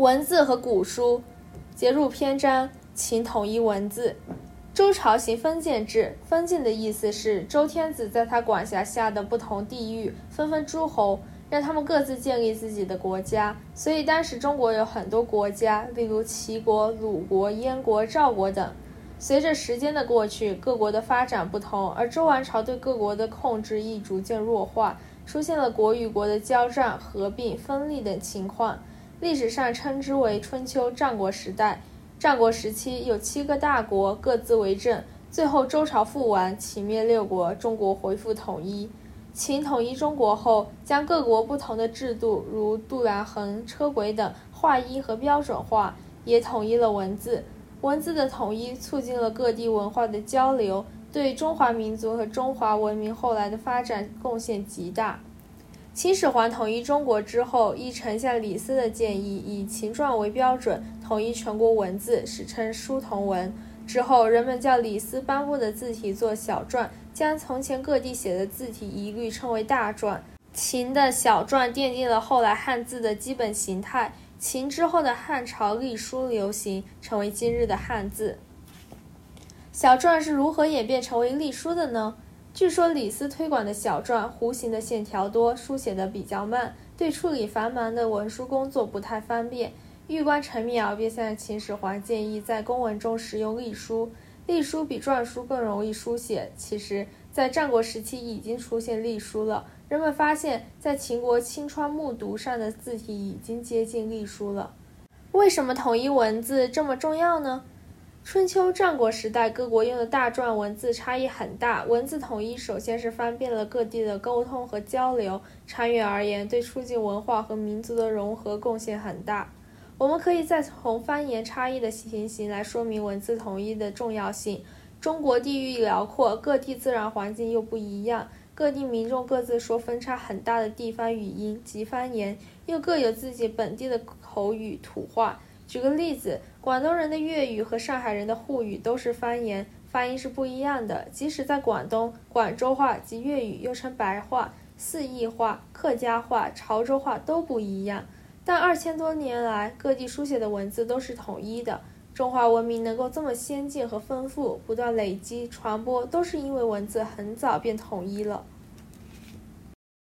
文字和古书，节录篇章，请统一文字。周朝行封建制，封建的意思是周天子在他管辖下的不同地域分封诸侯，让他们各自建立自己的国家。所以当时中国有很多国家，例如齐国、鲁国、燕国、赵国等。随着时间的过去，各国的发展不同，而周王朝对各国的控制亦逐渐弱化，出现了国与国的交战、合并、分立等情况。历史上称之为春秋战国时代。战国时期有七个大国各自为政，最后周朝覆亡，秦灭六国，中国恢复统一。秦统一中国后，将各国不同的制度，如度量衡、车轨等划一和标准化，也统一了文字。文字的统一促进了各地文化的交流，对中华民族和中华文明后来的发展贡献极大。秦始皇统一中国之后，依丞相李斯的建议，以秦篆为标准，统一全国文字，史称书同文。之后，人们叫李斯颁布的字体做小篆，将从前各地写的字体一律称为大篆。秦的小篆奠定了后来汉字的基本形态。秦之后的汉朝隶书流行，成为今日的汉字。小篆是如何演变成为隶书的呢？据说李斯推广的小篆弧形的线条多，书写的比较慢，对处理繁忙的文书工作不太方便。玉官陈苗便向秦始皇建议在公文中使用隶书，隶书比篆书更容易书写。其实，在战国时期已经出现隶书了，人们发现，在秦国青川木牍上的字体已经接近隶书了。为什么统一文字这么重要呢？春秋战国时代，各国用的大篆文字差异很大。文字统一，首先是方便了各地的沟通和交流，长远而言，对促进文化和民族的融合贡献很大。我们可以再从方言差异的情形来说明文字统一的重要性。中国地域辽阔，各地自然环境又不一样，各地民众各自说分差很大的地方语音及方言，又各有自己本地的口语土话。举个例子，广东人的粤语和上海人的沪语都是方言，发音是不一样的。即使在广东，广州话及粤语又称白话、四邑话、客家话、潮州话都不一样。但二千多年来，各地书写的文字都是统一的。中华文明能够这么先进和丰富，不断累积传播，都是因为文字很早便统一了。